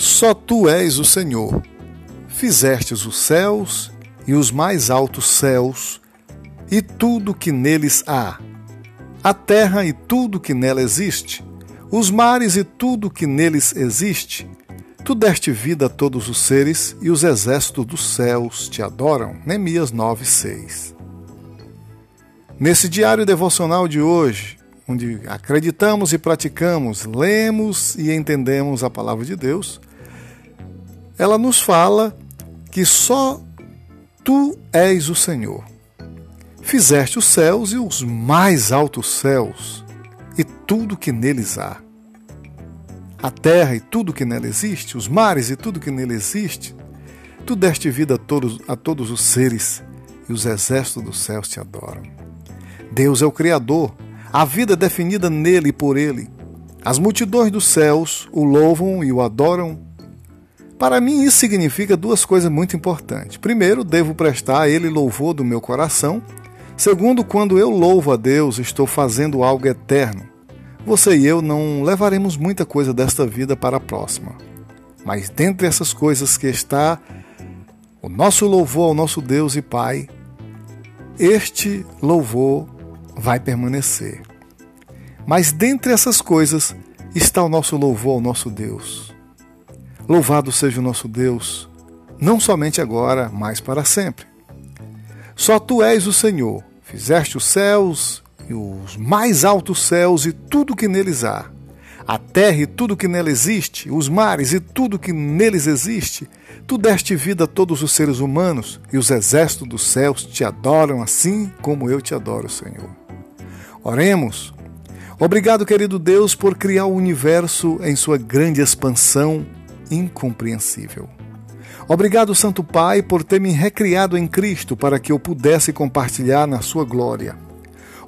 Só tu és o Senhor. Fizestes os céus e os mais altos céus, e tudo que neles há, a terra e tudo que nela existe, os mares e tudo que neles existe. Tu deste vida a todos os seres, e os exércitos dos céus te adoram. Neemias 9, 6. Nesse diário devocional de hoje, onde acreditamos e praticamos, lemos e entendemos a palavra de Deus, ela nos fala que só tu és o Senhor. Fizeste os céus e os mais altos céus, e tudo que neles há. A terra e tudo que nela existe, os mares e tudo que nele existe, tu deste vida a todos, a todos os seres, e os exércitos dos céus te adoram. Deus é o Criador, a vida é definida nele e por ele. As multidões dos céus o louvam e o adoram. Para mim, isso significa duas coisas muito importantes. Primeiro, devo prestar a ele louvor do meu coração. Segundo, quando eu louvo a Deus, estou fazendo algo eterno. Você e eu não levaremos muita coisa desta vida para a próxima. Mas dentre essas coisas que está o nosso louvor ao nosso Deus e Pai, este louvor vai permanecer. Mas dentre essas coisas está o nosso louvor ao nosso Deus. Louvado seja o nosso Deus, não somente agora, mas para sempre. Só tu és o Senhor, fizeste os céus e os mais altos céus e tudo que neles há, a terra e tudo que nela existe, os mares e tudo que neles existe. Tu deste vida a todos os seres humanos e os exércitos dos céus te adoram assim como eu te adoro, Senhor. Oremos. Obrigado, querido Deus, por criar o universo em sua grande expansão incompreensível. Obrigado, Santo Pai, por ter me recriado em Cristo para que eu pudesse compartilhar na sua glória.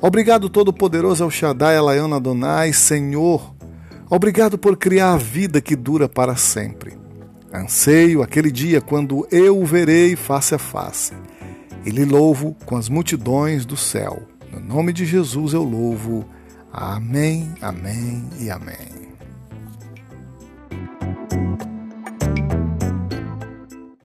Obrigado, Todo-Poderoso El Shaddai, Elaion Adonai, Senhor. Obrigado por criar a vida que dura para sempre. Anseio aquele dia quando eu o verei face a face. E lhe louvo com as multidões do céu. No nome de Jesus eu louvo. Amém, amém e amém.